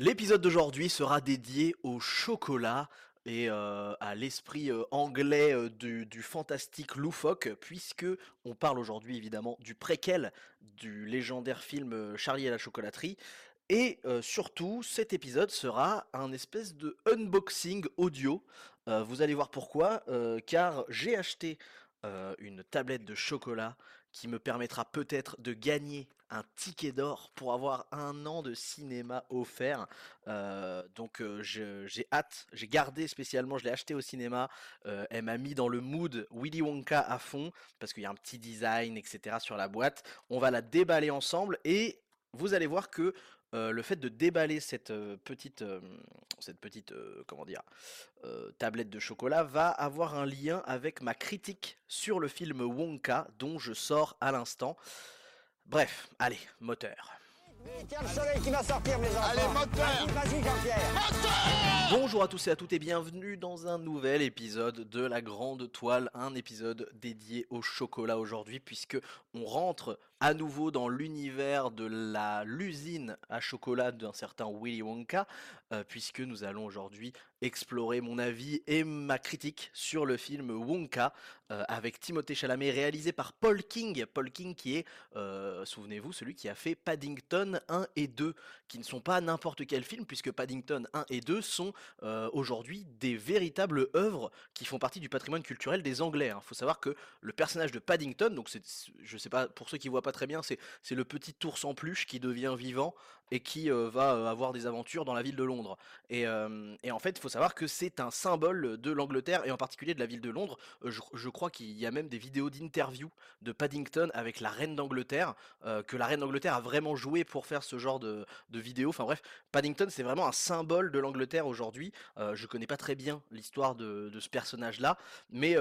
L'épisode d'aujourd'hui sera dédié au chocolat et euh, à l'esprit euh, anglais euh, du, fantastique loufoque, puisque on parle aujourd'hui évidemment du préquel du légendaire film Charlie et la chocolaterie. Et surtout, cet épisode sera un espèce de unboxing audio. Vous allez voir pourquoi, car j'ai acheté une tablette de chocolat qui me permettra peut-être de gagner un ticket d'or pour avoir un an de cinéma offert. Euh, donc euh, j'ai hâte, j'ai gardé spécialement, je l'ai acheté au cinéma. euh, elle m'a mis dans le mood Willy Wonka à fond parce qu'il y a un petit design, etc. sur la boîte. On va la déballer ensemble et vous allez voir que euh, le fait de déballer cette euh, petite, euh, cette petite, euh, comment dire, euh, tablette de chocolat va avoir un lien avec ma critique sur le film Wonka dont je sors à l'instant. Bref, allez, moteur. Tiens le soleil qui va sortir, mes enfants. Allez, moteur Vas-y. Bonjour à tous et à toutes et bienvenue dans un nouvel épisode de la Grande Toile, un épisode dédié au chocolat aujourd'hui puisque on rentre à nouveau dans l'univers de la l'usine à chocolat d'un certain Willy Wonka euh, puisque nous allons aujourd'hui explorer mon avis et ma critique sur le film Wonka euh, avec Timothée Chalamet réalisé par Paul King, Paul King qui est euh, souvenez-vous celui qui a fait Paddington 1 et 2 qui ne sont pas n'importe quel film puisque Paddington 1 et 2 sont aujourd'hui des véritables œuvres qui font partie du patrimoine culturel des Anglais. Il faut savoir que le personnage de Paddington, donc c'est, je sais pas, pour ceux qui voient très bien, c'est, c'est le petit ours en peluche qui devient vivant et qui euh, va euh, avoir des aventures dans la ville de Londres. Et, euh, en fait, il faut savoir que c'est un symbole de l'Angleterre et en particulier de la ville de Londres. Je, crois qu'il y a même des vidéos d'interview de Paddington avec la reine d'Angleterre, que la reine d'Angleterre a vraiment joué pour faire ce genre de, de vidéos. Enfin bref, Paddington, c'est vraiment un symbole de l'Angleterre aujourd'hui. Je connais pas très bien l'histoire de, ce personnage-là, mais,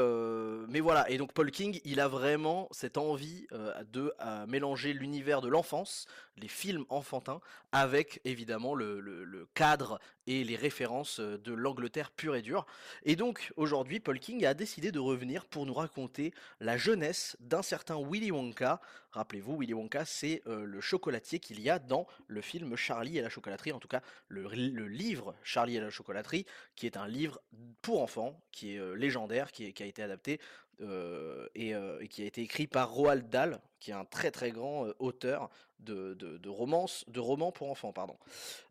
voilà. Et donc Paul King, il a vraiment cette envie de mélanger l'univers de l'enfance, les films enfantins, avec évidemment le, cadre et les références euh, de l'Angleterre pure et dure. Et donc aujourd'hui, Paul King a décidé de revenir pour nous raconter la jeunesse d'un certain Willy Wonka. Rappelez-vous, Willy Wonka, c'est euh, le chocolatier qu'il y a dans le film Charlie et la chocolaterie, en tout cas le, livre Charlie et la chocolaterie, qui est un livre pour enfants, qui est euh, légendaire, qui a été adapté euh, et, euh, et qui a été écrit par Roald Dahl, qui est un très très grand euh, auteur de, de, romances, de romans pour enfants, pardon.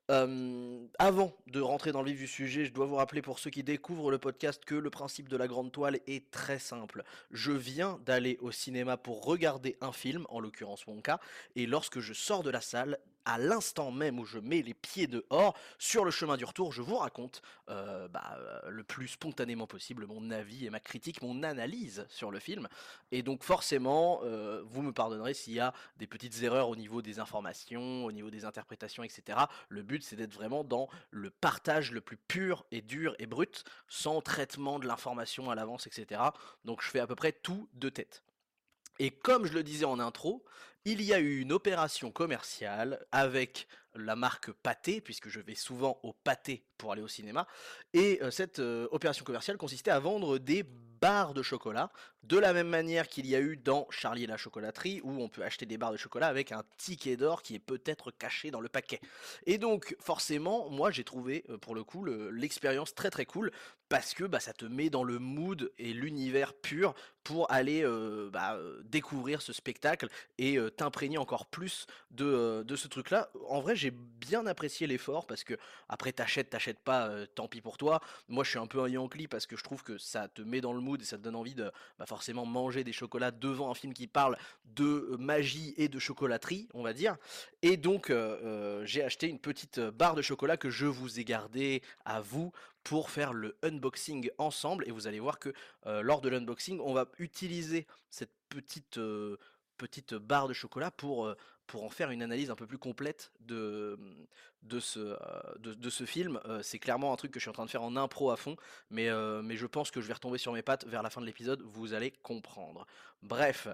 Avant de rentrer dans le vif du sujet, je dois vous rappeler pour ceux qui découvrent le podcast que le principe de la grande toile est très simple. Je viens d'aller au cinéma pour regarder un film, en l'occurrence Wonka, et lorsque je sors de la salle, à l'instant même où je mets les pieds dehors, sur le chemin du retour, je vous raconte euh, bah, euh, le plus spontanément possible mon avis et ma critique, mon analyse sur le film. Et donc forcément, euh, vous me pardonnerez s'il y a des petites erreurs au niveau des informations, au niveau des interprétations, etc. Le but c'est d'être vraiment dans le partage le plus pur et dur et brut, sans traitement de l'information à l'avance, etc. Donc je fais à peu près tout de tête. Et comme je le disais en intro, il y a eu une opération commerciale avec la marque Pâté, puisque je vais souvent au Pâté pour aller au cinéma. Et euh, cette euh, opération commerciale consistait à vendre des barres de chocolat, de la même manière qu'il y a eu dans Charlie et la chocolaterie, où on peut acheter des barres de chocolat avec un ticket d'or qui est peut-être caché dans le paquet. Et donc forcément, moi j'ai trouvé euh, pour le coup le- l'expérience très très cool, parce que bah, ça te met dans le mood et l'univers pur pour aller bah, découvrir ce spectacle et t'imprégner encore plus de, euh, de ce truc-là. En vrai, j'ai bien apprécié l'effort parce que après t'achètes, t'achètes pas, euh, tant pis pour toi. Moi, je suis un peu un Yankee parce que je trouve que ça te met dans le mood et ça te donne envie de bah, forcément manger des chocolats devant un film qui parle de euh, magie et de chocolaterie, on va dire. Et donc, j'ai acheté une petite barre de chocolat que je vous ai gardée à vous pour faire le unboxing ensemble. Et vous allez voir que lors de l'unboxing, on va utiliser cette petite petite barre de chocolat pour, en faire une analyse un peu plus complète de, euh, de, ce film. C'est clairement un truc que je suis en train de faire en impro à fond, mais, mais je pense que je vais retomber sur mes pattes vers la fin de l'épisode, vous allez comprendre. Bref,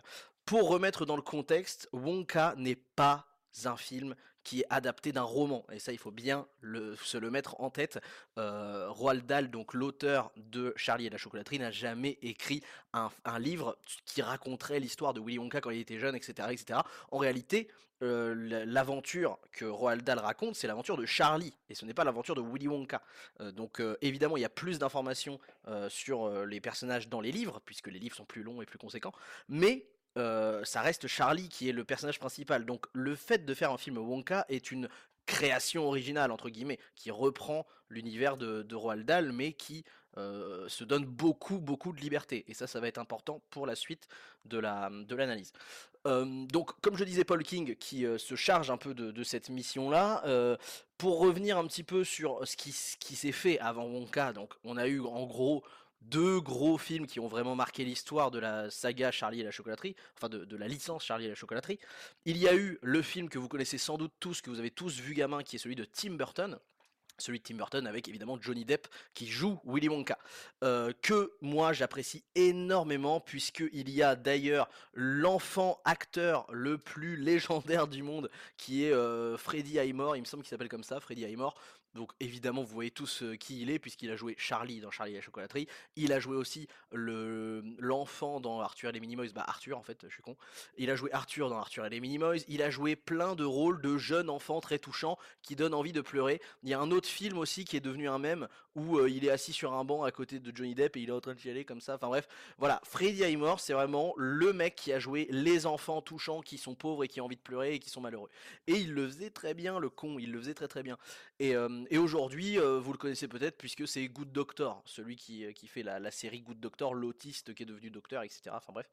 pour remettre dans le contexte, Wonka n'est pas un film qui est adapté d'un roman. Et ça, il faut bien se le mettre en tête. Euh, Roald Dahl, donc l'auteur de Charlie et la chocolaterie, n'a jamais écrit un, livre qui raconterait l'histoire de Willy Wonka quand il était jeune, etc. etc. En réalité, euh, l'aventure que Roald Dahl raconte, c'est l'aventure de Charlie, et ce n'est pas l'aventure de Willy Wonka. Euh, donc évidemment, il y a plus d'informations sur les personnages dans les livres, puisque les livres sont plus longs et plus conséquents, mais ça reste Charlie qui est le personnage principal. Donc le fait de faire un film Wonka est une création originale entre guillemets qui reprend l'univers de, Roald Dahl mais qui se donne beaucoup beaucoup de liberté et ça ça va être important pour la suite de la de l'analyse. donc comme je disais Paul King qui se charge un peu de, cette mission là pour revenir un petit peu sur ce qui, ce qui s'est fait avant Wonka donc on a eu en gros deux gros films qui ont vraiment marqué l'histoire de la saga Charlie et la chocolaterie, enfin de, la licence Charlie et la chocolaterie. Il y a eu le film que vous connaissez sans doute tous, que vous avez tous vu gamin, qui est celui de Tim Burton. Celui de Tim Burton avec évidemment Johnny Depp qui joue Willy Wonka. Euh, que moi j'apprécie énormément puisqu'il y a d'ailleurs l'enfant acteur le plus légendaire du monde qui est euh, Freddie Highmore, il me semble qu'il s'appelle comme ça, Freddie Highmore, donc évidemment, vous voyez tous qui il est, puisqu'il a joué Charlie dans Charlie et la chocolaterie. Il a joué aussi le l'enfant dans Arthur et les Minimoys. Bah Arthur en fait, je suis con. Il a joué Arthur dans Arthur et les Minimoys. Il a joué plein de rôles de jeunes enfants très touchants qui donnent envie de pleurer. Il y a un autre film aussi qui est devenu un mème où il est assis sur un banc à côté de Johnny Depp et il est en train de chialer comme ça. Enfin bref, voilà. Freddie Highmore, c'est vraiment le mec qui a joué les enfants touchants qui sont pauvres et qui ont envie de pleurer et qui sont malheureux. Et il le faisait très bien, le con. Il le faisait très très bien. Et et aujourd'hui, euh, vous le connaissez peut-être puisque c'est Good Doctor, celui qui, euh, qui fait la, série Good Doctor, l'autiste qui est devenu docteur, etc. Enfin bref.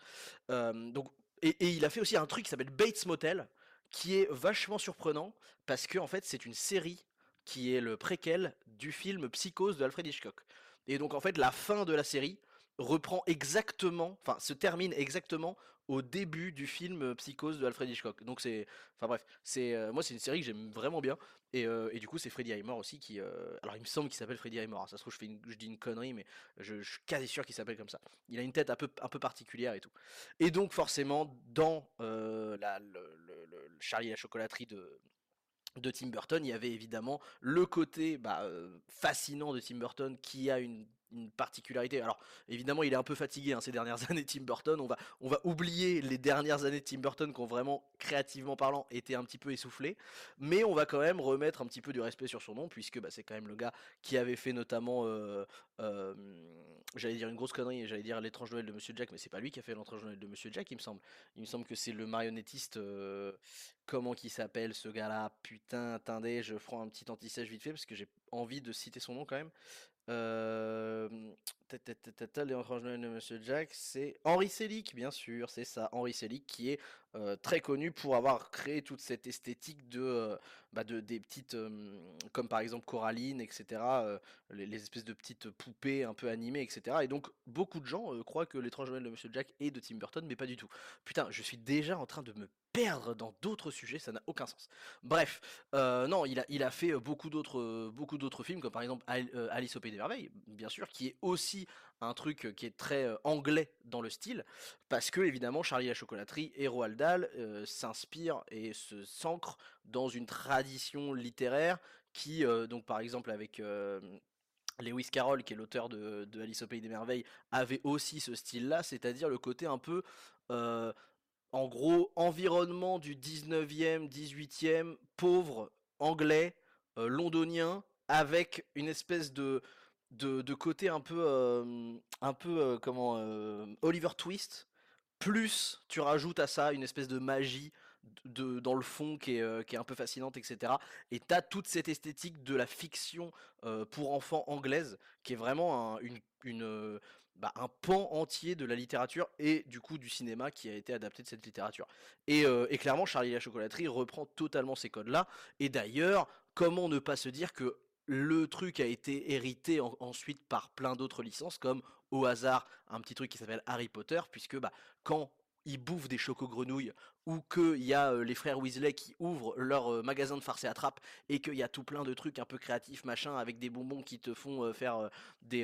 Euh, donc, et, il a fait aussi un truc qui s'appelle Bates Motel, qui est vachement surprenant parce que en fait c'est une série qui est le préquel du film Psychose de Alfred Hitchcock. Et donc en fait la fin de la série reprend exactement, enfin se termine exactement au début du film Psychose de Alfred Hitchcock. Donc c'est, enfin bref, c'est moi c'est une série que j'aime vraiment bien et, et, du coup c'est Freddie Highmore aussi qui, alors il me semble qu'il s'appelle Freddie Highmore. Ça se trouve je fais je dis une connerie mais je, suis quasi sûr qu'il s'appelle comme ça. Il a une tête un peu un peu particulière et tout. Et donc forcément dans la, le, Charlie et la chocolaterie de de Tim Burton, il y avait évidemment le côté bah, fascinant de Tim Burton qui a une une particularité. Alors évidemment, il est un peu fatigué hein, ces dernières années Tim Burton. On va, on va oublier les dernières années de Tim Burton qui ont vraiment, créativement parlant, été un petit peu essoufflées. Mais on va quand même remettre un petit peu du respect sur son nom, puisque bah, c'est quand même le gars qui avait fait notamment, euh, euh, j'allais dire une grosse connerie, j'allais dire l'étrange Noël de Monsieur Jack, mais c'est pas lui qui a fait l'étrange Noël de Monsieur Jack, il me semble. Il me semble que c'est le marionnettiste. Euh, comment qui s'appelle ce gars-là Putain, attendez, je prends un petit anti-sèche vite fait parce que j'ai envie de citer son nom quand même. Euh, de Monsieur Jack, c'est Henri Selick, bien sûr, c'est ça, Henri Selick qui est très connu pour avoir créé toute cette esthétique de, bah de des petites, comme par exemple Coraline, etc., les, espèces de petites poupées un peu animées, etc. Et donc beaucoup de gens croient que l'étrange Noël de Monsieur Jack est de Tim Burton, mais pas du tout. Putain, je suis déjà en train de me perdre dans d'autres sujets, ça n'a aucun sens. Bref, euh, non, il a, fait beaucoup d'autres, beaucoup d'autres films, comme par exemple euh, Alice au Pays des Merveilles, bien sûr, qui est aussi un truc qui est très euh, anglais dans le style, parce que évidemment Charlie la chocolaterie et Roald Dahl s'inspirent et se s'ancrent dans une tradition littéraire qui, donc par exemple avec Lewis Carroll, qui est l'auteur de, Alice au Pays des Merveilles, avait aussi ce style-là, c'est-à-dire le côté un peu en gros, environnement du 19e, 18e, pauvre, anglais, euh, londonien, avec une espèce de, de, côté un peu, euh, un peu euh, comment, Oliver Twist, plus tu rajoutes à ça une espèce de magie de, dans le fond qui est, qui est un peu fascinante, etc. Et tu as toute cette esthétique de la fiction pour enfants anglaise, qui est vraiment une, une, bah, un pan entier de la littérature et du coup du cinéma qui a été adapté de cette littérature. Et, euh, clairement, Charlie la chocolaterie reprend totalement ces codes-là. Et d'ailleurs, comment ne pas se dire que le truc a été hérité ensuite par plein d'autres licences, comme au hasard un petit truc qui s'appelle Harry Potter, puisque bah, quand ils bouffent des chocos-grenouilles, ou qu'il y a les frères Weasley qui ouvrent leur magasin de farce et attrape, et qu'il y a tout plein de trucs un peu créatifs, machin, avec des bonbons qui te font faire des,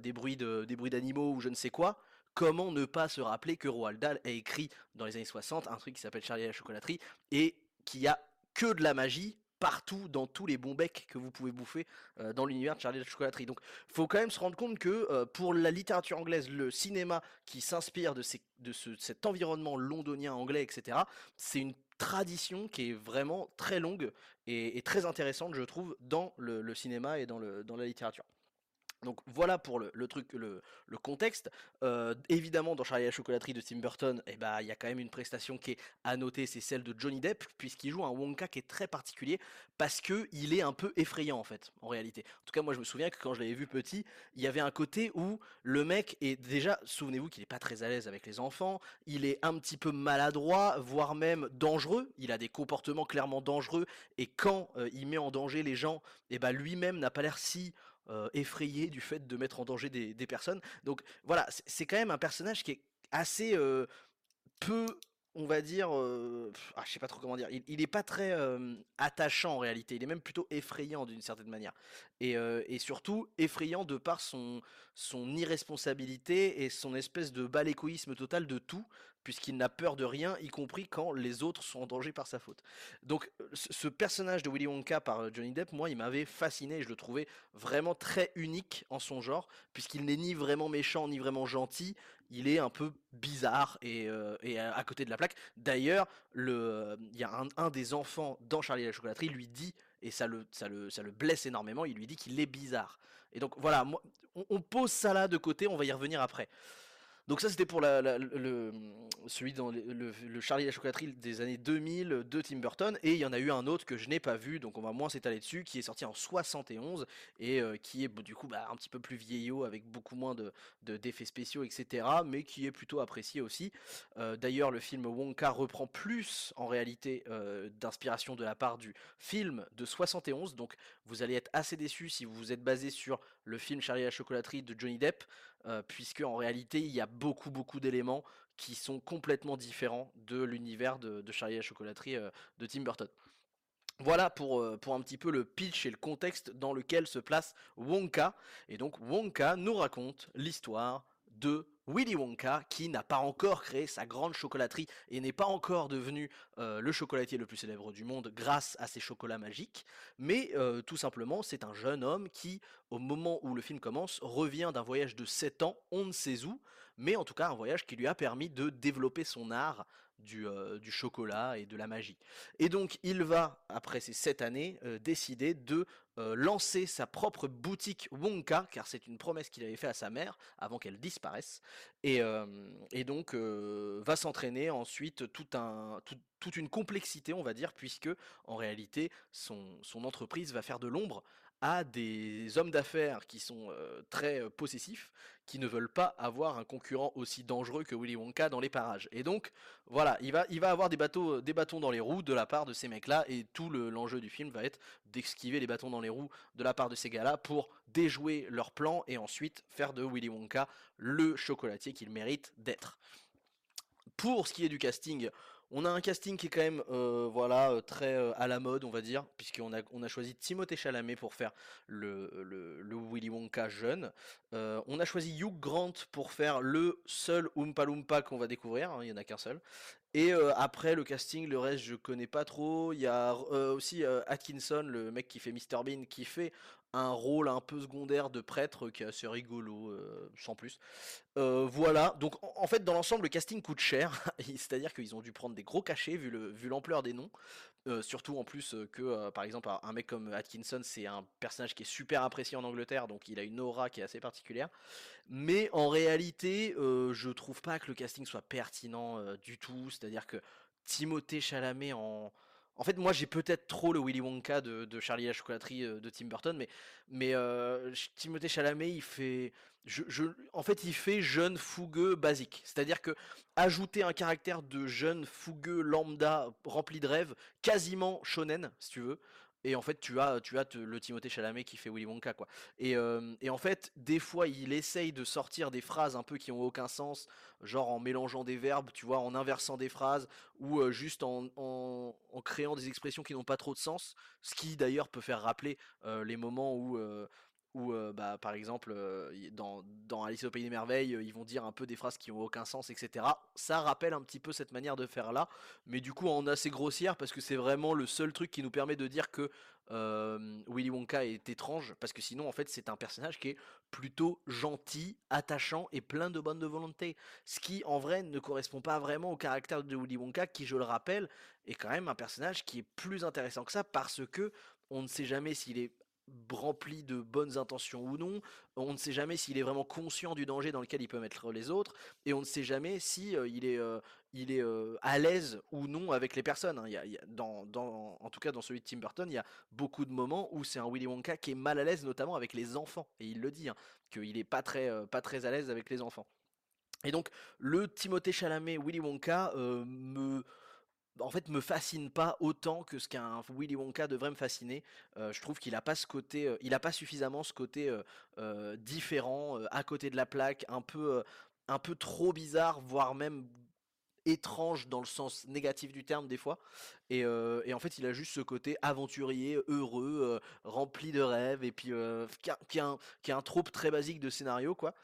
des bruits d'animaux ou je ne sais quoi, comment ne pas se rappeler que Roald Dahl a écrit dans les années 60 un truc qui s'appelle Charlie et la chocolaterie, et qui a que de la magie partout dans tous les bons becs que vous pouvez bouffer euh, dans l'univers de Charlie la chocolaterie. Donc faut quand même se rendre compte que euh, pour la littérature anglaise, le cinéma qui s'inspire de, de cet environnement londonien anglais, etc., c'est une tradition qui est vraiment très longue et, très intéressante, je trouve, dans le, cinéma et dans, le, dans la littérature. Donc voilà pour le, truc, le, contexte. Euh, évidemment, dans Charlie la chocolaterie de Tim Burton, eh ben, il y a quand même une prestation qui est à noter, c'est celle de Johnny Depp, puisqu'il joue un Wonka qui est très particulier, parce que il est un peu effrayant en réalité. En tout cas, moi je me souviens que quand je l'avais vu petit, il y avait un côté où le mec est déjà, souvenez-vous qu'il n'est pas très à l'aise avec les enfants, il est un petit peu maladroit, voire même dangereux, il a des comportements clairement dangereux, et quand euh, il met en danger les gens, eh ben, lui-même n'a pas l'air si euh, effrayé du fait de mettre en danger des, personnes. Donc voilà, c'est quand même un personnage qui est assez euh, peu, on va dire, euh, ah, je sais pas trop comment dire, il, n'est pas très attachant en réalité, il est même plutôt effrayant d'une certaine manière. Et, et, surtout effrayant de par son, son irresponsabilité et son espèce de balécoïsme total de tout, puisqu'il n'a peur de rien, y compris quand les autres sont en danger par sa faute. Donc ce personnage de Willy Wonka par euh, Johnny Depp, moi, il m'avait fasciné, je le trouvais vraiment très unique en son genre, puisqu'il n'est ni vraiment méchant, ni vraiment gentil, il est un peu bizarre et, euh, à côté de la plaque. D'ailleurs, il y a un, des enfants dans Charlie et la chocolaterie lui dit, et ça le, ça le, ça le blesse énormément, il lui dit qu'il est bizarre. Et donc voilà, on pose ça là de côté, on va y revenir après. Donc ça c'était pour le, celui dans le, Charlie et la chocolaterie des années 2000 de Tim Burton. Et il y en a eu un autre que je n'ai pas vu donc on va moins s'étaler dessus qui est sorti en 71 et euh, qui est du coup bah, un petit peu plus vieillot avec beaucoup moins de d'effets spéciaux etc mais qui est plutôt apprécié aussi. Euh, d'ailleurs le film Wonka reprend plus en réalité euh, d'inspiration de la part du film de 71 donc vous allez être assez déçu si vous vous êtes basé sur le film Charlie et la chocolaterie de Johnny Depp euh, puisque en réalité il y a beaucoup beaucoup d'éléments qui sont complètement différents de l'univers de, Charlie et la chocolaterie euh, de Tim Burton. Voilà pour, euh, pour un petit peu le pitch et le contexte dans lequel se place Wonka. Et donc Wonka nous raconte l'histoire de Willy Wonka qui n'a pas encore créé sa grande chocolaterie et n'est pas encore devenu euh, le chocolatier le plus célèbre du monde grâce à ses chocolats magiques, mais euh, tout simplement c'est un jeune homme qui, au moment où le film commence, revient d'un voyage de 7 ans, on ne sait où, mais en tout cas un voyage qui lui a permis de développer son art du, euh, du, chocolat et de la magie. Et donc il va, après ces 7 années, décider de euh, lancer sa propre boutique Wonka, car c'est une promesse qu'il avait fait à sa mère avant qu'elle disparaisse, et, euh, donc euh, va s'entraîner ensuite tout un, toute une complexité, on va dire, puisque en réalité son, son entreprise va faire de l'ombre à des hommes d'affaires qui sont très possessifs, qui ne veulent pas avoir un concurrent aussi dangereux que Willy Wonka dans les parages. Et donc, voilà, il va, il avoir des, bateaux, des bâtons dans les roues de la part de ces mecs-là, et tout l'enjeu du film va être d'esquiver les bâtons dans les roues de la part de ces gars-là pour déjouer leur plan et ensuite faire de Willy Wonka le chocolatier qu'il mérite d'être. Pour ce qui est du casting, on a un casting qui est quand même euh, voilà euh, très euh, à la mode, on va dire, puisqu'on a, on a choisi Timothée Chalamet pour faire le, Willy Wonka jeune. on a choisi Hugh Grant pour faire le seul Oompa Loompa qu'on va découvrir, hein, il n'y en a qu'un seul. Et après le casting, le reste je connais pas trop. Il y a aussi Atkinson, le mec qui fait Mr Bean, qui fait un rôle un peu secondaire de prêtre qui est assez rigolo, euh, sans plus. Euh, voilà, donc en, fait dans l'ensemble le casting coûte cher, c'est-à-dire qu'ils ont dû prendre des gros cachets vu, le, vu l'ampleur des noms, euh, surtout en plus que par exemple un mec comme Atkinson c'est un personnage qui est super apprécié en Angleterre, donc il a une aura qui est assez particulière, mais en réalité je trouve pas que le casting soit pertinent du tout, c'est-à-dire que Timothée Chalamet en en fait, moi, j'ai peut-être trop le Willy Wonka de, Charlie la chocolaterie euh, de Tim Burton, mais, euh, Timothée Chalamet, il fait, en fait, il fait jeune fougueux basique. C'est-à-dire que ajouter un caractère de jeune fougueux lambda rempli de rêves, quasiment shonen, si tu veux, et en fait tu as tu as le Timothée Chalamet qui fait Willy Wonka quoi. Et, euh, et, en fait des fois il essaye de sortir des phrases un peu qui ont aucun sens genre en mélangeant des verbes tu vois en inversant des phrases ou euh, juste en, en, créant des expressions qui n'ont pas trop de sens ce qui d'ailleurs peut faire rappeler euh, les moments où où euh, bah, par exemple euh, dans, dans Alice au pays des merveilles euh, ils vont dire un peu des phrases qui ont aucun sens etc ça rappelle un petit peu cette manière de faire là mais du coup en assez grossière parce que c'est vraiment le seul truc qui nous permet de dire que Willy Wonka est étrange parce que sinon en fait c'est un personnage qui est plutôt gentil, attachant et plein de bonne volonté ce qui en vrai ne correspond pas vraiment au caractère de Willy Wonka qui je le rappelle est quand même un personnage qui est plus intéressant que ça parce que on ne sait jamais s'il est rempli de bonnes intentions ou non, on ne sait jamais s'il est vraiment conscient du danger dans lequel il peut mettre les autres, et on ne sait jamais si euh, il est, euh, il est euh, à l'aise ou non avec les personnes. hein. Il y a- dans, dans- en tout cas, dans celui de Tim Burton, il y a beaucoup de moments où c'est un Willy Wonka qui est mal à l'aise, notamment avec les enfants, et il le dit, hein, qu'il est pas très, pas très à l'aise avec les enfants. Et donc, le Timothée Chalamet Willy Wonka me en fait me fascine pas autant que ce qu'un Willy Wonka devrait me fasciner. Euh, je trouve qu'il a pas ce côté, euh, il a pas suffisamment ce côté euh, différent, à côté de la plaque, un peu, un peu trop bizarre, voire même étrange dans le sens négatif du terme des fois. Et, euh, et en fait, il a juste ce côté aventurier, heureux, euh, rempli de rêves, et puis euh, qui a, qui a un, qui trope très basique de scénario, quoi.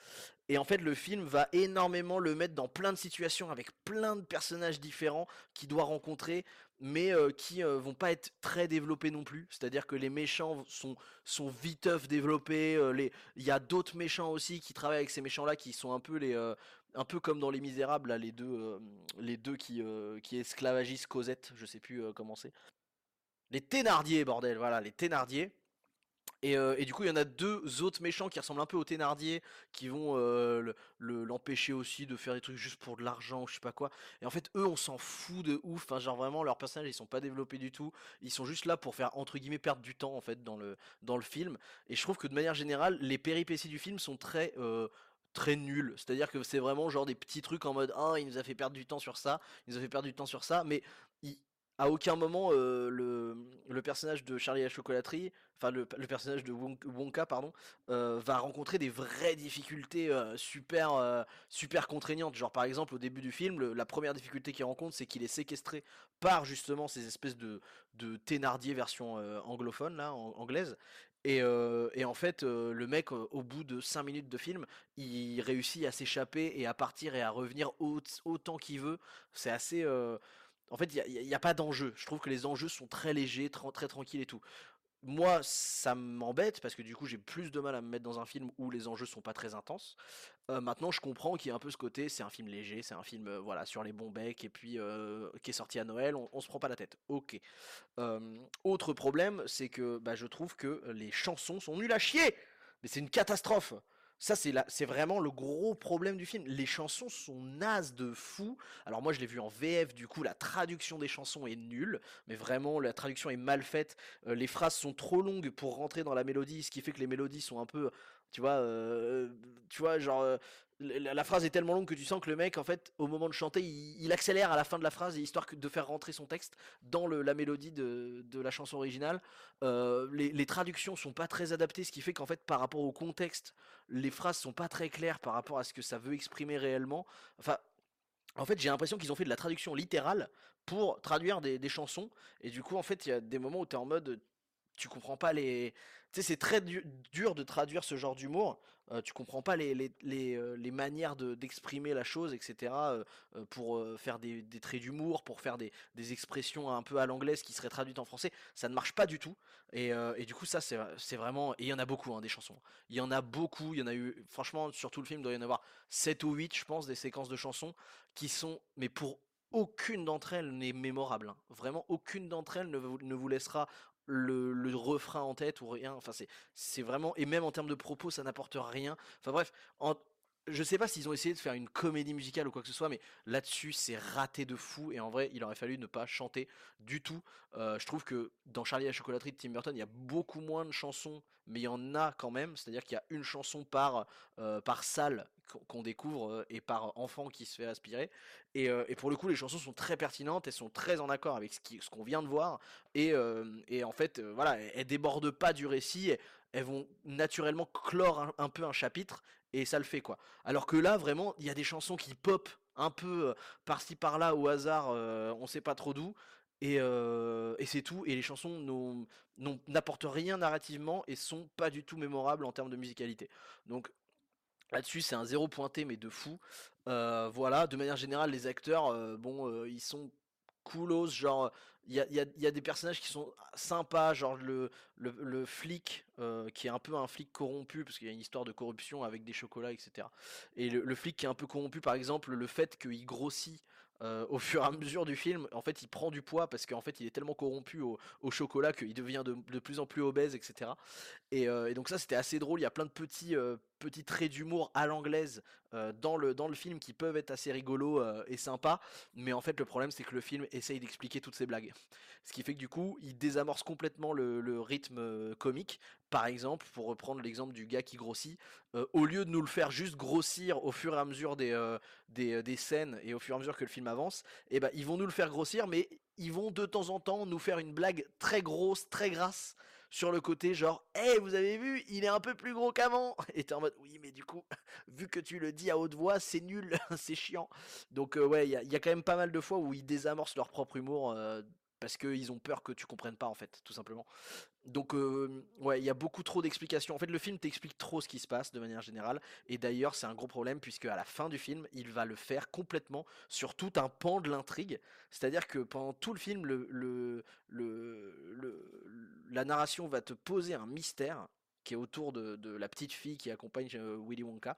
Et en fait, le film va énormément le mettre dans plein de situations avec plein de personnages différents qu'il doit rencontrer, mais qui euh, vont pas être très développés non plus. C'est-à-dire que les méchants sont, sont développés. les... Il y a d'autres méchants aussi qui travaillent avec ces méchants-là qui sont un peu les. Un peu comme dans Les Misérables, là, les deux, euh, les deux qui, euh, qui esclavagisent Cosette, je sais plus euh, comment c'est. Les Thénardier, bordel, voilà, les Thénardier. Et, du coup, il y en a deux autres méchants qui ressemblent un peu aux Thénardier, qui vont le- le- l'empêcher aussi de faire des trucs juste pour de l'argent ou je sais pas quoi. Et en fait, eux, on s'en fout de ouf. Enfin, genre vraiment, leurs personnages, ils sont pas développés du tout. Ils sont juste là pour faire entre guillemets perdre du temps en fait dans le dans le film. Et je trouve que de manière générale, les péripéties du film sont très très nuls. C'est-à-dire que c'est vraiment genre des petits trucs en mode ah, il nous a fait perdre du temps sur ça, il nous a fait perdre du temps sur ça, mais à aucun moment le, le personnage de Charlie la chocolaterie, enfin le, le personnage de Won- Wonka pardon, va rencontrer des vraies difficultés super super contraignantes. Genre par exemple au début du film, la première difficulté qu'il rencontre, c'est qu'il est séquestré par justement ces espèces de de Thénardier version anglophone là, anglaise. Et, en fait, le mec, au bout de 5 minutes de film, il réussit à s'échapper et à partir et à revenir au- autant qu'il veut. C'est assez. En fait, il n'y a, a pas d'enjeu. Je trouve que les enjeux sont très légers, très tranquilles et tout. Moi, ça m'embête parce que du coup, j'ai plus de mal à me mettre dans un film où les enjeux sont pas très intenses. Euh, maintenant, je comprends qu'il y a un peu ce côté, c'est un film léger, c'est un film euh, voilà sur les bons becs et puis euh, qui est sorti à Noël, on, se prend pas la tête. Ok. Autre problème, c'est que bah, je trouve que les chansons sont nulles à chier. Mais c'est une catastrophe. Ça, c'est vraiment le gros problème du film. Les chansons sont nazes de fou. Alors moi, je l'ai vu en VF, du coup, la traduction des chansons est nulle. Mais vraiment, la traduction est mal faite. Euh, les phrases sont trop longues pour rentrer dans la mélodie, ce qui fait que les mélodies sont un peu, tu vois, tu vois, genre, la, phrase est tellement longue que tu sens que le mec, en fait, au moment de chanter, il, accélère à la fin de la phrase, histoire de faire rentrer son texte dans la mélodie de, la chanson originale. Les, les traductions sont pas très adaptées, ce qui fait qu'en fait, par rapport au contexte, les phrases sont pas très claires par rapport à ce que ça veut exprimer réellement. Enfin, en fait, j'ai l'impression qu'ils ont fait de la traduction littérale pour traduire des, des chansons. Et du coup, en fait, il y a des moments où tu es en mode. Tu comprends pas les. C'est très du- dur de traduire ce genre d'humour. Euh, tu comprends pas les, les, les, euh, manières de- d'exprimer la chose, etc. euh, euh, pour faire des, traits d'humour, pour faire des, expressions un peu à l'anglaise qui seraient traduites en français. Ça ne marche pas du tout. Et, du coup, ça, c'est vraiment. Et il y en a beaucoup, hein, des chansons. Il y en a beaucoup. Il y en a eu. Franchement, sur tout le film, il doit y en avoir 7 ou 8, je pense, des séquences de chansons qui sont. Mais pour aucune d'entre elles n'est mémorable. hein. Vraiment, aucune d'entre elles ne vous, ne vous laissera le, refrain en tête ou rien. Enfin, c'est c'est vraiment. Et même en termes de propos, ça n'apporte rien. Enfin, bref. En, je sais pas s'ils ont essayé de faire une comédie musicale ou quoi que ce soit, mais là-dessus, c'est raté de fou. Et en vrai, il aurait fallu ne pas chanter du tout. Euh, je trouve que dans Charlie et la chocolaterie de Tim Burton, il y a beaucoup moins de chansons, mais il y en a quand même. C'est-à-dire qu'il y a une chanson par, euh, par salle qu'on découvre euh, et par enfant qui se fait aspirer. Et, pour le coup, les chansons sont très pertinentes, elles sont très en accord avec ce qu'on vient de voir. Et, en fait, voilà, elles, elles débordent pas du récit, elles, vont naturellement clore un peu un chapitre, et ça le fait quoi. Alors que là, vraiment, il y a des chansons qui pop un peu euh, par-ci par-là au hasard, euh, on sait pas trop d'où. Et, euh, et c'est tout. Et les chansons n'apportent rien narrativement et sont pas du tout mémorables en termes de musicalité. Donc là-dessus, c'est un zéro pointé, mais de fou. Voilà, de manière générale, les acteurs, bon, ils sont coolos. Genre, il y a, des personnages qui sont sympas, genre le, le, flic, euh, qui est un peu un flic corrompu, parce qu'il y a une histoire de corruption avec des chocolats, etc. Et le, flic qui est un peu corrompu, par exemple, le fait qu'il grossit. euh, au fur et à mesure du film, en fait, il prend du poids parce qu'en fait, il est tellement corrompu au, chocolat qu'il devient de, plus en plus obèse, etc. Et, euh, et donc ça, c'était assez drôle. Il y a plein de petits, petits traits d'humour à l'anglaise dans, le, dans le film qui peuvent être assez rigolos et sympas. Mais en fait, le problème, c'est que le film essaye d'expliquer toutes ces blagues. Ce qui fait que du coup, il désamorce complètement le, rythme comique. Par exemple, pour reprendre l'exemple du gars qui grossit, au lieu de nous le faire juste grossir au fur et à mesure des, des, des scènes et au fur et à mesure que le film avance, et ben ils vont nous le faire grossir, mais ils vont de temps en temps nous faire une blague très grosse, très grasse sur le côté genre hey vous avez vu il est un peu plus gros qu'avant! Et t'es en mode oui mais du coup vu que tu le dis à haute voix c'est nul c'est chiant! Donc euh, ouais il y, a- il y a quand même pas mal de fois où ils désamorcent leur propre humour euh, parce qu'ils ont peur que tu comprennes pas en fait tout simplement. Donc euh, ouais il y a beaucoup trop d'explications. En fait le film t'explique trop ce qui se passe de manière générale. Et d'ailleurs c'est un gros problème puisque à la fin du film il va le faire complètement sur tout un pan de l'intrigue. C'est à dire que pendant tout le film la narration va te poser un mystère qui est autour de, la petite fille qui accompagne euh, Willy Wonka,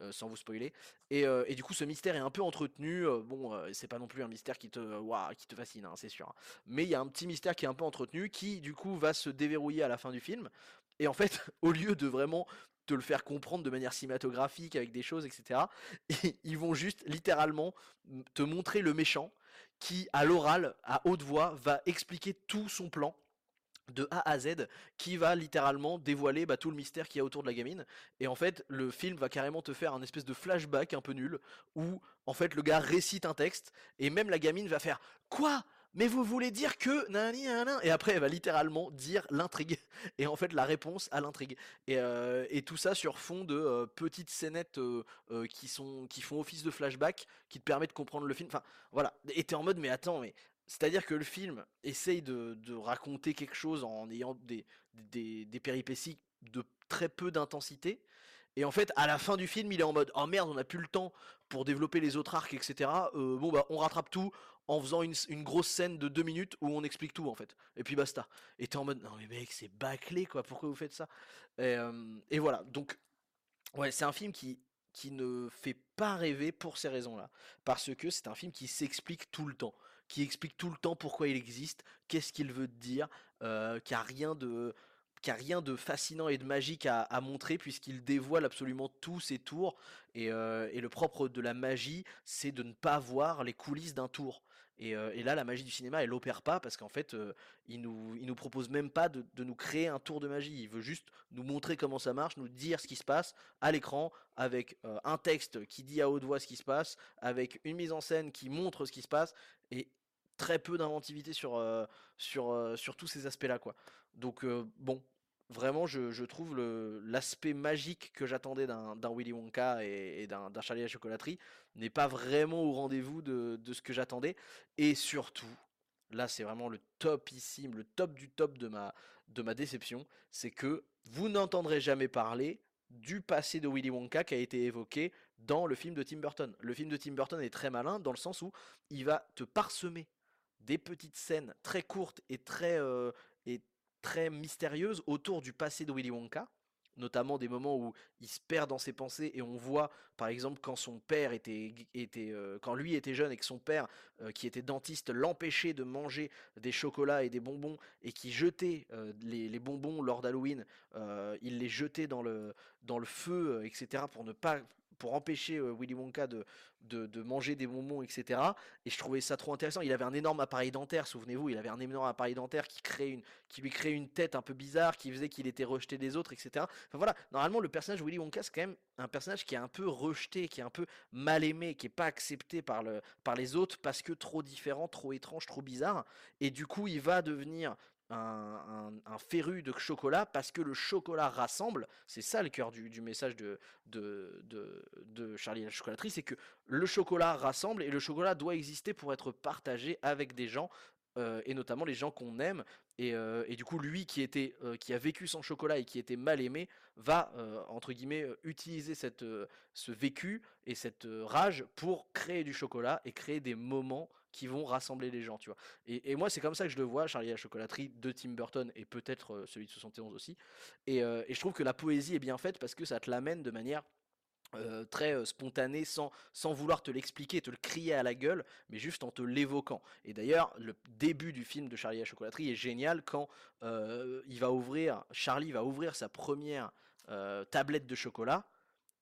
euh, sans vous spoiler. Et, euh, et du coup, ce mystère est un peu entretenu. bon, c'est pas non plus un mystère qui te, qui te fascine, hein, c'est sûr. hein. Mais il y a un petit mystère qui est un peu entretenu, qui du coup va se déverrouiller à la fin du film. Et en fait, au lieu de vraiment te le faire comprendre de manière cinématographique avec des choses, etc., ils vont juste littéralement te montrer le méchant qui, à l'oral, à haute voix, va expliquer tout son plan de A à Z qui va littéralement dévoiler bah, tout le mystère qu'il y a autour de la gamine. Et en fait le film va carrément te faire un espèce de flashback un peu nul où en fait le gars récite un texte et même la gamine va faire quoi? Mais vous voulez dire que et après elle va littéralement dire l'intrigue et en fait la réponse à l'intrigue. Et, euh, tout ça sur fond de euh, petites scénettes euh, qui sont qui font office de flashback qui te permettent de comprendre le film. Enfin voilà. Et t'es en mode mais attends mais c'est-à-dire que le film essaye de, raconter quelque chose en ayant des, péripéties de très peu d'intensité. Et en fait, à la fin du film, il est en mode Oh merde, on n'a plus le temps pour développer les autres arcs, etc. Euh, bon, bah, on rattrape tout en faisant une, grosse scène de deux minutes où on explique tout, en fait. Et puis basta. Et t'es en mode Non, mais mec, c'est bâclé, quoi. Pourquoi vous faites ça? Et, et voilà. Donc, Ouais, c'est un film qui, qui ne fait pas rêver pour ces raisons-là. Parce que c'est un film qui s'explique tout le temps. Qui explique tout le temps pourquoi il existe, qu'est-ce qu'il veut dire, euh, qui a rien de qui rien de fascinant et de magique à, montrer puisqu'il dévoile absolument tous ses tours et, et le propre de la magie c'est de ne pas voir les coulisses d'un tour et, et là la magie du cinéma elle opère pas parce qu'en fait il nous il nous propose même pas de, de nous créer un tour de magie. Il veut juste nous montrer comment ça marche nous dire ce qui se passe à l'écran avec un texte qui dit à haute voix ce qui se passe, avec une mise en scène qui montre ce qui se passe, et très peu d'inventivité sur, euh, sur, euh, sur tous ces aspects-là, quoi. Donc, euh, bon, vraiment, je, je trouve l'aspect magique que j'attendais d'un, Willy Wonka et, et d'un, Charlie à la chocolaterie n'est pas vraiment au rendez-vous de, de ce que j'attendais, et surtout, là, c'est vraiment le topissime, le top du top de ma, de ma déception, c'est que vous n'entendrez jamais parler du passé de Willy Wonka qui a été évoqué dans le film de Tim Burton. Le film de Tim Burton est très malin dans le sens où il va te parsemer des petites scènes très courtes et très, euh, et très mystérieuses autour du passé de Willy Wonka. Notamment des moments où il se perd dans ses pensées et on voit par exemple quand son père était, était euh, quand lui était jeune et que son père euh, qui était dentiste l'empêchait de manger des chocolats et des bonbons et qui jetait les, les bonbons lors d'Halloween, il les jetait dans le, dans le feu, etc. pour ne pas pour empêcher euh, Willy Wonka de, de, manger des bonbons, etc. Et je trouvais ça trop intéressant. Il avait un énorme appareil dentaire, souvenez-vous, il avait un énorme appareil dentaire qui, créait une, qui lui créait une tête un peu bizarre, qui faisait qu'il était rejeté des autres, etc. Enfin voilà, normalement le personnage Willy Wonka c'est quand même un personnage qui est un peu rejeté, qui est un peu mal aimé, qui est pas accepté par, le, par les autres parce que trop différent, trop étrange, trop bizarre. Et du coup il va devenir un, féru de chocolat parce que le chocolat rassemble. C'est ça le cœur du, du message de, de, de, Charlie et la chocolaterie, c'est que le chocolat rassemble et le chocolat doit exister pour être partagé avec des gens et notamment les gens qu'on aime. Et, et, du coup, lui qui était, qui a vécu sans chocolat et qui était mal aimé, va entre guillemets utiliser cette, ce vécu et cette rage pour créer du chocolat et créer des moments qui vont rassembler les gens, tu vois. Et, moi, c'est comme ça que je le vois, Charlie la chocolaterie de Tim Burton et peut-être celui de 71 aussi. Et, et je trouve que la poésie est bien faite parce que ça te l'amène de manière euh, très euh, spontané sans, sans vouloir te l'expliquer, te le crier à la gueule, mais juste en te l'évoquant. Et d'ailleurs, le début du film de Charlie la chocolaterie est génial quand euh, il va ouvrir, Charlie va ouvrir sa première tablette de chocolat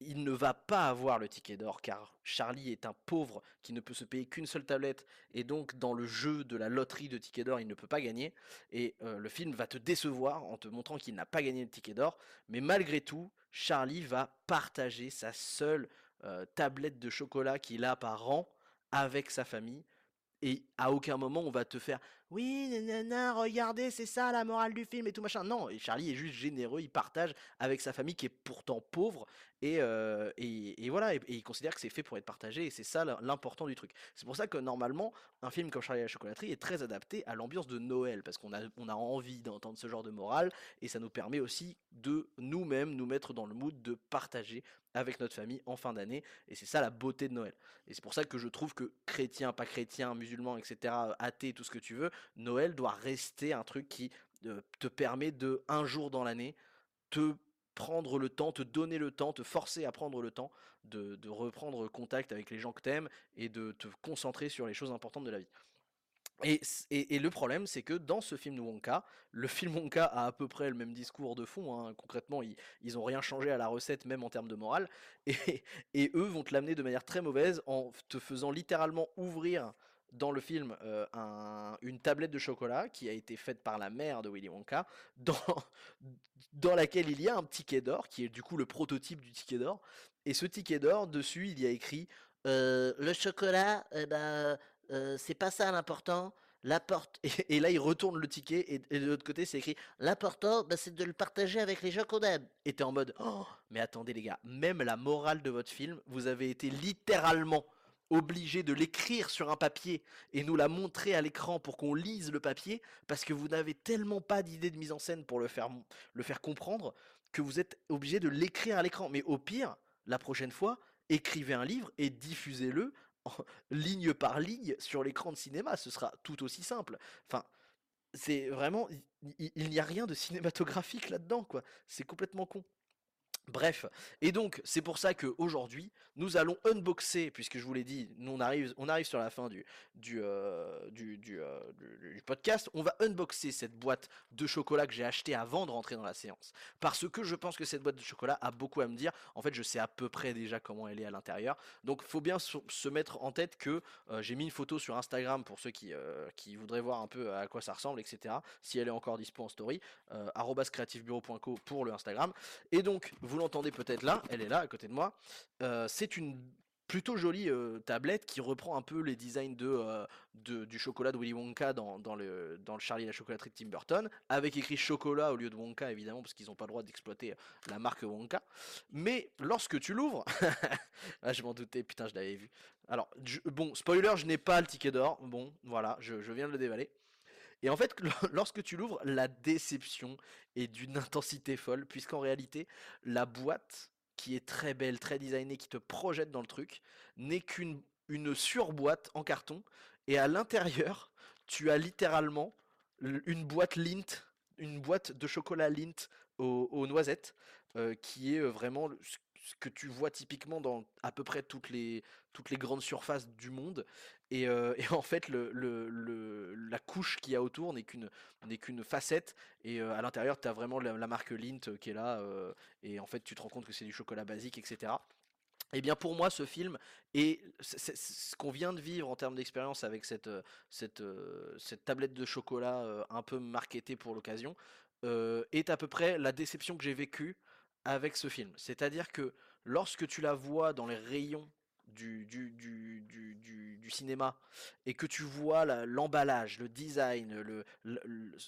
il ne va pas avoir le ticket d'or car Charlie est un pauvre qui ne peut se payer qu'une seule tablette et donc dans le jeu de la loterie de ticket d'or il ne peut pas gagner. Et euh, le film va te décevoir en te montrant qu'il n'a pas gagné le ticket d'or. Mais malgré tout Charlie va partager sa seule euh, tablette de chocolat qu'il a par an avec sa famille. Et à aucun moment on va te faire oui, nanana, regardez, c'est ça la morale du film et tout machin. Non, et Charlie est juste généreux, il partage avec sa famille qui est pourtant pauvre et, euh, et, voilà, et, il considère que c'est fait pour être partagé et c'est ça l'important du truc. C'est pour ça que normalement, un film comme Charlie et la chocolaterie est très adapté à l'ambiance de Noël parce qu'on a, on a envie d'entendre ce genre de morale et ça nous permet aussi de nous-mêmes nous mettre dans le mood de partager avec notre famille en fin d'année et c'est ça la beauté de Noël. Et c'est pour ça que je trouve que chrétien, pas chrétien, musulman, etc., athée, tout ce que tu veux, Noël doit rester un truc qui euh, te permet de, un jour dans l'année, te prendre le temps, te donner le temps, te forcer à prendre le temps de, reprendre contact avec les gens que t'aimes et de te concentrer sur les choses importantes de la vie. Et, le problème, c'est que dans ce film de Wonka, le film Wonka a à peu près le même discours de fond. Hein. Concrètement, ils, ils ont rien changé à la recette, même en termes de morale. Et eux vont te l'amener de manière très mauvaise en te faisant littéralement ouvrir dans le film euh, une tablette de chocolat qui a été faite par la mère de Willy Wonka, dans, laquelle il y a un ticket d'or, qui est du coup le prototype du ticket d'or. Et ce ticket d'or, dessus, il y a écrit euh, Le chocolat, eh ben, euh, c'est pas ça l'important. Et, là, il retourne le ticket, et, de l'autre côté, c'est écrit L'important, bah, c'est de le partager avec les gens qu'on aime. Et t'es en mode Oh, mais attendez, les gars, même la morale de votre film, vous avez été littéralement obligé de l'écrire sur un papier et nous la montrer à l'écran pour qu'on lise le papier parce que vous n'avez tellement pas d'idée de mise en scène pour le faire, le faire comprendre que vous êtes obligé de l'écrire à l'écran. Mais au pire, la prochaine fois, écrivez un livre et diffusez-le ligne par ligne sur l'écran de cinéma. Ce sera tout aussi simple. Enfin, c'est vraiment, il n'y a rien de cinématographique là-dedans, quoi. C'est complètement con. Bref, et donc c'est pour ça qu'aujourd'hui nous allons unboxer, puisque je vous l'ai dit, nous on arrive, on arrive sur la fin du, du, euh, euh, du, podcast, on va unboxer cette boîte de chocolat que j'ai acheté avant de rentrer dans la séance. Parce que je pense que cette boîte de chocolat a beaucoup à me dire, en fait je sais à peu près déjà comment elle est à l'intérieur, donc faut bien se mettre en tête que euh, j'ai mis une photo sur Instagram pour ceux qui, qui voudraient voir un peu à quoi ça ressemble, etc. Si elle est encore dispo en story, creativebureau.co pour le Instagram, et donc vous l'entendez peut-être là, elle est là à côté de moi. Euh, c'est une plutôt jolie euh, tablette qui reprend un peu les designs de, euh, du chocolat de Willy Wonka dans, le, dans le Charlie et la chocolaterie de Tim Burton, avec écrit chocolat au lieu de Wonka évidemment parce qu'ils n'ont pas le droit d'exploiter la marque Wonka. Mais lorsque tu l'ouvres, ah, je m'en doutais, putain je l'avais vu. Alors bon, spoiler, je n'ai pas le ticket d'or, bon voilà, je, je viens de le dévaler. Et en fait, lorsque tu l'ouvres, la déception est d'une intensité folle, puisqu'en réalité, la boîte, qui est très belle, très designée, qui te projette dans le truc, n'est qu'une une surboîte en carton. Et à l'intérieur, tu as littéralement une boîte Lint, une boîte de chocolat Lint aux, noisettes, euh, qui est euh, vraiment ce que tu vois typiquement dans à peu près toutes les, toutes les grandes surfaces du monde. Et, en fait, le, le, la couche qu'il y a autour n'est qu'une qu'une facette. Et à l'intérieur, tu as vraiment la, marque Lint qui est là. et en fait, tu te rends compte que c'est du chocolat basique, etc. Et eh bien pour moi, ce film et ce qu'on vient de vivre en termes d'expérience avec cette, cette, cette tablette de chocolat un peu marketée pour l'occasion est à peu près la déception que j'ai vécue avec ce film. C'est-à-dire que lorsque tu la vois dans les rayons du, du, du, du cinéma et que tu vois l'emballage, le design,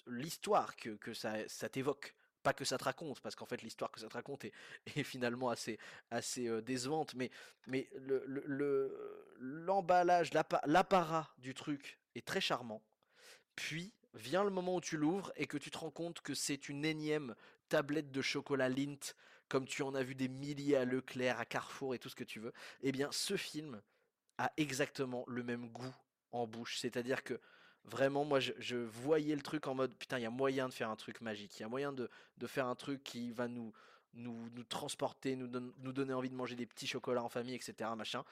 l'histoire que, que ça, t'évoque, pas que ça te raconte, parce qu'en fait l'histoire que ça te raconte est, est finalement assez, assez euh, décevante, mais, mais l'emballage, le, l'apparat du truc est très charmant. Puis vient le moment où tu l'ouvres et que tu te rends compte que c'est une énième tablette de chocolat Lint, comme tu en as vu des milliers à Leclerc, à Carrefour et tout ce que tu veux. Eh bien, ce film a exactement le même goût en bouche. C'est-à-dire que vraiment, moi, je, voyais le truc en mode putain, il y a moyen de faire un truc magique. Il y a moyen de, faire un truc qui va nous, nous, nous transporter, nous, nous donner envie de manger des petits chocolats en famille, etc. Machin.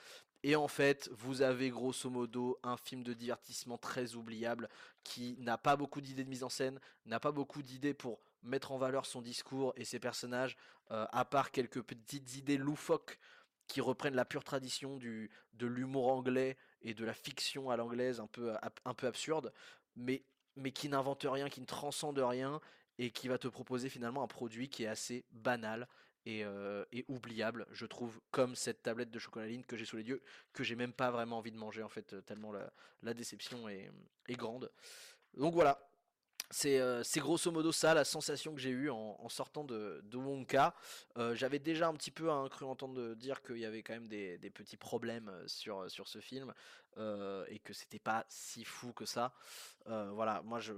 Et en fait, vous avez grosso modo un film de divertissement très oubliable qui n'a pas beaucoup d'idées de mise en scène, n'a pas beaucoup d'idées pour mettre en valeur son discours et ses personnages, euh, à part quelques petites idées loufoques qui reprennent la pure tradition du, de l'humour anglais et de la fiction à l'anglaise un peu, un peu absurde, mais, mais qui n'invente rien, qui ne transcende rien et qui va te proposer finalement un produit qui est assez banal et, euh, oubliable, je trouve, comme cette tablette de chocolat que j'ai sous les yeux, que j'ai même pas vraiment envie de manger en fait, tellement la, déception est, grande. Donc voilà, euh, c'est grosso modo ça la sensation que j'ai eue en, sortant de, de Wonka. Euh, j'avais déjà un petit peu cru entendre dire qu'il y avait quand même des, petits problèmes sur, sur ce film et que c'était pas si fou que ça. voilà, moi je,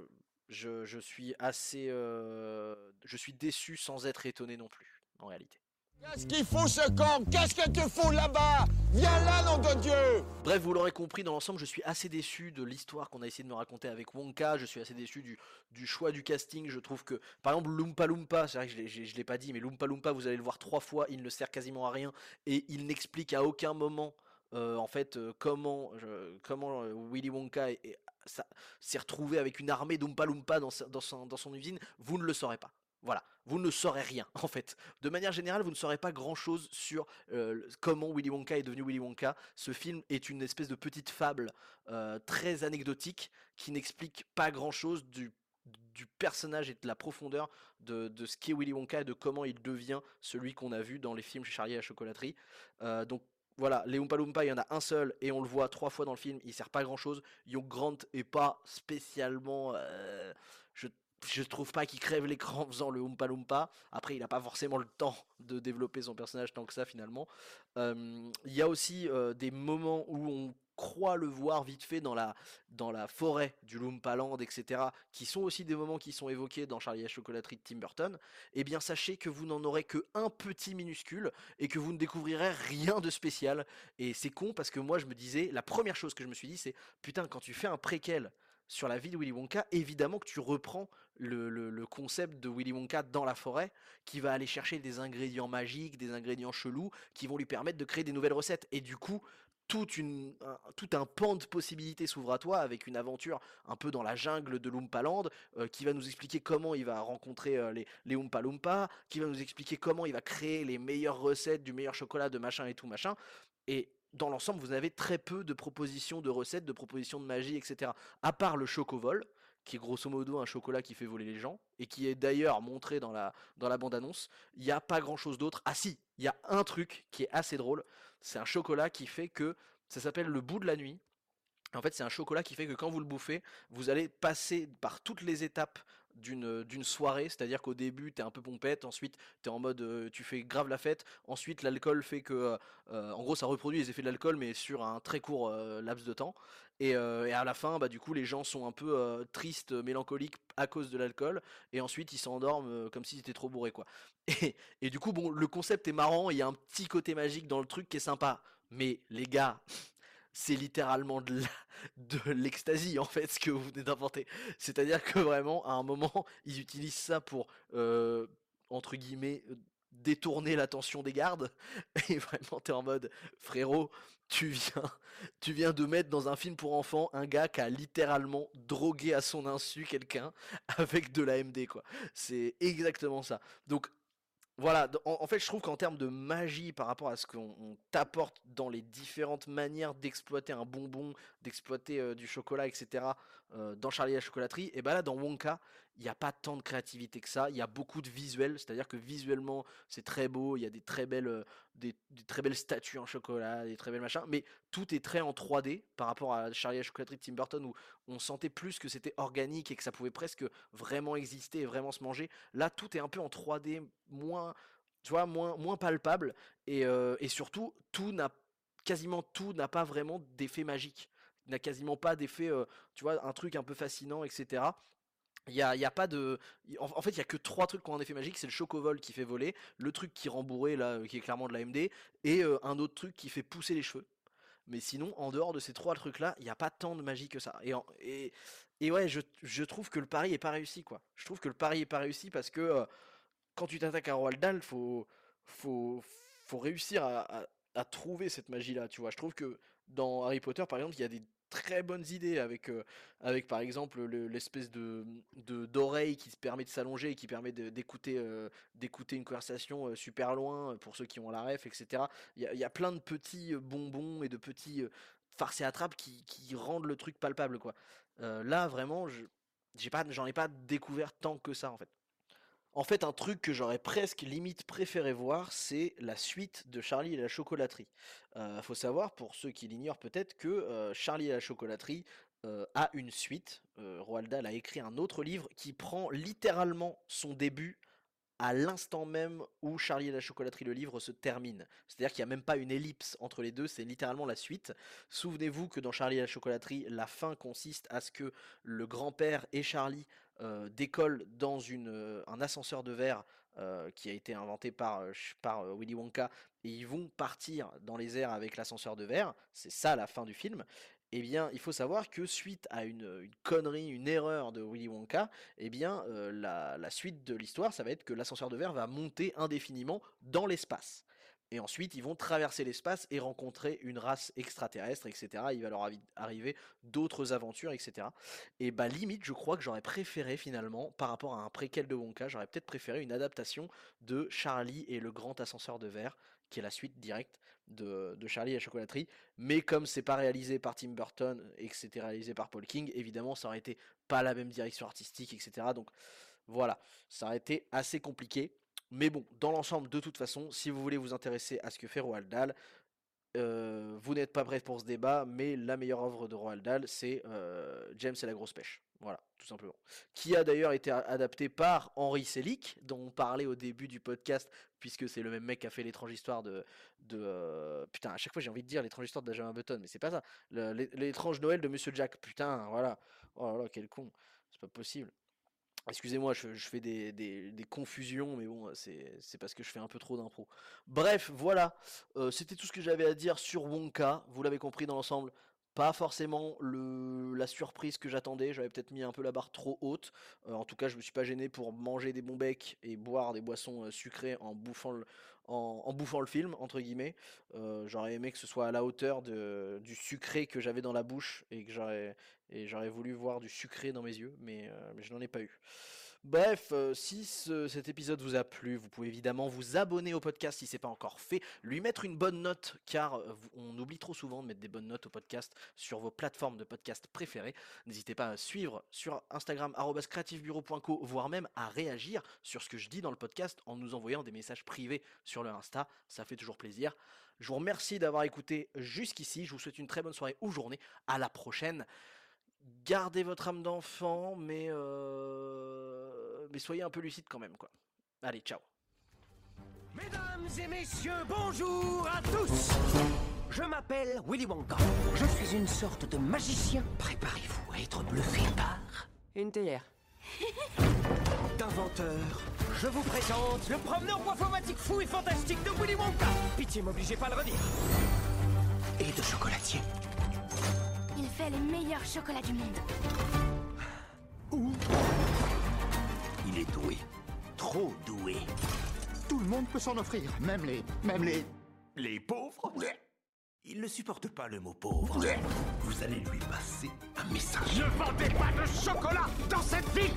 je, suis assez. Euh, je suis déçu sans être étonné non plus, en réalité. Qu'est-ce qu'il faut ce camp Qu'est-ce que tu fous là-bas? Viens là, nom de Dieu Bref, vous l'aurez compris, dans l'ensemble, je suis assez déçu de l'histoire qu'on a essayé de me raconter avec Wonka. Je suis assez déçu du, choix du casting. Je trouve que, par exemple, Loompa Loompa, c'est vrai que je ne l'ai pas dit, mais Loompa Loompa, vous allez le voir trois fois, il ne sert quasiment à rien et il n'explique à aucun moment. Euh, en fait, euh, comment, comment Willy Wonka est, s'est retrouvé avec une armée d'Oompa Loompa dans son usine, vous ne le saurez pas. Voilà, vous ne saurez rien en fait. De manière générale, vous ne saurez pas grand chose sur comment Willy Wonka est devenu Willy Wonka. Ce film est une espèce de petite fable très anecdotique qui n'explique pas grand chose du, personnage et de la profondeur de, ce qu'est Willy Wonka et de comment il devient celui qu'on a vu dans les films chez Charlie à la chocolaterie. Donc voilà, les Oompa Loompa, il y en a un seul et on le voit trois fois dans le film, il sert pas grand chose. Hugh Grant est pas spécialement. Je, trouve pas qu'il crève l'écran en faisant le Oompa Loompa. Après, il a pas forcément le temps de développer son personnage tant que ça finalement. Euh, il y a aussi euh, des moments où on croit le voir vite fait dans la, dans la forêt du Loompaland, etc., qui sont aussi des moments qui sont évoqués dans Charlie et la chocolaterie de Tim Burton, eh bien sachez que vous n'en aurez que un petit minuscule et que vous ne découvrirez rien de spécial. Et c'est con parce que moi je me disais, la première chose que je me suis dit c'est, putain, quand tu fais un préquel sur la vie de Willy Wonka, évidemment que tu reprends le, concept de Willy Wonka dans la forêt, qui va aller chercher des ingrédients magiques, des ingrédients chelous, qui vont lui permettre de créer des nouvelles recettes. Et du coup, une, un, tout un pan de possibilités s'ouvre à toi avec une aventure un peu dans la jungle de Loompaland euh, qui va nous expliquer comment il va rencontrer euh, les, les Oompa Loompa, qui va nous expliquer comment il va créer les meilleures recettes du meilleur chocolat de machin et tout machin. Et dans l'ensemble, vous avez très peu de propositions de recettes, de propositions de magie, etc. À part le chocovol, qui est grosso modo un chocolat qui fait voler les gens, et qui est d'ailleurs montré dans la, dans la bande-annonce, il n'y a pas grand-chose d'autre. Ah si, il y a un truc qui est assez drôle, c'est un chocolat qui fait que ça s'appelle le bout de la nuit. En fait, c'est un chocolat qui fait que quand vous le bouffez, vous allez passer par toutes les étapes d'une soirée, c'est-à-dire qu'au début tu es un peu pompette, ensuite tu es en mode euh, tu fais grave la fête, ensuite l'alcool fait que euh, euh, en gros ça reproduit les effets de l'alcool mais sur un très court laps de temps et, à la fin bah du coup les gens sont un peu tristes, mélancoliques à cause de l'alcool et ensuite ils s'endorment comme s'ils étaient trop bourrés quoi. Et, du coup bon le concept est marrant, il y a un petit côté magique dans le truc qui est sympa, mais les gars c'est littéralement de l'extasie en fait ce que vous venez d'inventer. C'est-à-dire que vraiment à un moment ils utilisent ça pour euh, entre guillemets euh, détourner l'attention des gardes. Et vraiment t'es en mode frérot tu viens tu viens de mettre dans un film pour enfants un gars qui a littéralement drogué à son insu quelqu'un avec de la MD quoi. C'est exactement ça. Donc voilà, en, fait, je trouve qu'en termes de magie par rapport à ce qu'on t'apporte dans les différentes manières d'exploiter un bonbon, d'exploiter euh, du chocolat, etc., euh, dans Charlie et la chocolaterie, et ben là, dans Wonka, il n'y a pas tant de créativité que ça. Il y a beaucoup de visuels, c'est-à-dire que visuellement, c'est très beau, il y a des très belles, euh, des, très belles statues en chocolat, des très belles machins, mais tout est très en 3D par rapport à Charlie et la chocolaterie de Tim Burton où on sentait plus que c'était organique et que ça pouvait presque vraiment exister et vraiment se manger. Là, tout est un peu en 3D, moins, tu vois, moins, moins palpable et, et surtout, tout n'a quasiment tout n'a pas vraiment d'effet magique n'a quasiment pas d'effet, euh, tu vois, un truc un peu fascinant, etc. Il y a, y a, pas de. En, fait, il y a que trois trucs qui ont un effet magique c'est le chocovol qui fait voler, le truc qui rend bourré, là, qui est clairement de l'AMD, et un autre truc qui fait pousser les cheveux. Mais sinon, en dehors de ces trois trucs-là, il n'y a pas tant de magie que ça. Et, et, et ouais, je, je, trouve que le pari est pas réussi, quoi. Je trouve que le pari est pas réussi parce que quand tu t'attaques à Roald Dahl, faut, faut, faut réussir à, à, trouver cette magie-là, tu vois. Je trouve que dans Harry Potter, par exemple, il y a des très bonnes idées avec, avec par exemple l'espèce de d'oreille qui permet de s'allonger et qui permet d'écouter d'écouter une conversation super loin pour ceux qui ont la ref, etc. Il y, a plein de petits bonbons et de petits farces et attrapes qui, qui rendent le truc palpable, quoi. là, vraiment, j'en ai pas découvert tant que ça, en fait. En fait, un truc que j'aurais presque limite préféré voir, c'est la suite de Charlie et la chocolaterie. Il faut savoir, pour ceux qui l'ignorent peut-être, que Charlie et la chocolaterie a une suite. Roald Dahl a écrit un autre livre qui prend littéralement son début à l'instant même où Charlie et la chocolaterie, le livre, se termine. C'est-à-dire qu'il n'y a même pas une ellipse entre les deux, c'est littéralement la suite. Souvenez-vous que dans Charlie et la chocolaterie, la fin consiste à ce que le grand-père et Charlie euh, décollent dans euh, un ascenseur de verre euh, qui a été inventé par, par Willy Wonka, et ils vont partir dans les airs avec l'ascenseur de verre. C'est ça la fin du film eh bien, il faut savoir que suite à une, connerie, une erreur de Willy Wonka, eh bien, euh, la, suite de l'histoire, ça va être que l'ascenseur de verre va monter indéfiniment dans l'espace. Et ensuite, ils vont traverser l'espace et rencontrer une race extraterrestre, etc. Il va leur arriver d'autres aventures, etc. Et bah limite, je crois que j'aurais préféré finalement, par rapport à un préquel de Wonka, j'aurais peut-être préféré une adaptation de Charlie et le grand ascenseur de verre, qui est la suite directe de, Charlie et la chocolaterie. Mais comme c'est pas réalisé par Tim Burton et que c'était réalisé par Paul King, évidemment, ça aurait été pas la même direction artistique, etc. Donc voilà, ça aurait été assez compliqué. Mais bon, dans l'ensemble, de toute façon, si vous voulez vous intéresser à ce que fait Roald Dahl, euh, vous n'êtes pas prêt pour ce débat, mais la meilleure œuvre de Roald Dahl, c'est euh, James et la grosse pêche. Voilà, tout simplement. Qui a d'ailleurs été adapté par Henri Selick, dont on parlait au début du podcast, puisque c'est le même mec qui a fait l'étrange histoire de. de euh, putain, à chaque fois j'ai envie de dire l'étrange histoire de Benjamin Button, mais c'est pas ça. L'étrange Noël de Monsieur Jack. Putain, voilà. Oh là là, quel con. C'est pas possible. Excusez-moi, je, fais des, confusions, mais bon, c'est parce que je fais un peu trop d'impro. Bref, voilà, euh, c'était tout ce que j'avais à dire sur Wonka, vous l'avez compris dans l'ensemble, pas forcément la surprise que j'attendais, j'avais peut-être mis un peu la barre trop haute. Euh, en tout cas, je me suis pas gêné pour manger des bons becs et boire des boissons euh, sucrées en bouffant le, en, bouffant le film, entre guillemets. Euh, j'aurais aimé que ce soit à la hauteur du sucré que j'avais dans la bouche et que j'aurais, voulu voir du sucré dans mes yeux, mais, mais je n'en ai pas eu. Bref, euh, si cet épisode vous a plu, vous pouvez évidemment vous abonner au podcast si ce n'est pas encore fait, lui mettre une bonne note, car euh, on oublie trop souvent de mettre des bonnes notes au podcast sur vos plateformes de podcast préférées. N'hésitez pas à suivre sur Instagram creativebureau.co, voire même à réagir sur ce que je dis dans le podcast en nous envoyant des messages privés sur le Insta, ça fait toujours plaisir. Je vous remercie d'avoir écouté jusqu'ici, je vous souhaite une très bonne soirée ou journée, à la prochaine gardez votre âme d'enfant, mais, euh, mais soyez un peu lucide quand même, quoi. Allez, ciao. Mesdames et messieurs, bonjour à tous Je m'appelle Willy Wonka. Je suis une sorte de magicien. Préparez-vous à être bluffé par... Une théière. D'inventeur, je vous présente le promeneur boifomatique fou et fantastique de Willy Wonka. Pitié, m'obligez pas à le redire. Et de chocolatier. Il fait les meilleurs chocolats du monde. Où? Il est doué. Trop doué. Tout le monde peut s'en offrir, même les... même les... Les pauvres Il ne supporte pas le mot pauvre. Vous allez lui passer un message. Ne vendez pas de chocolat dans cette ville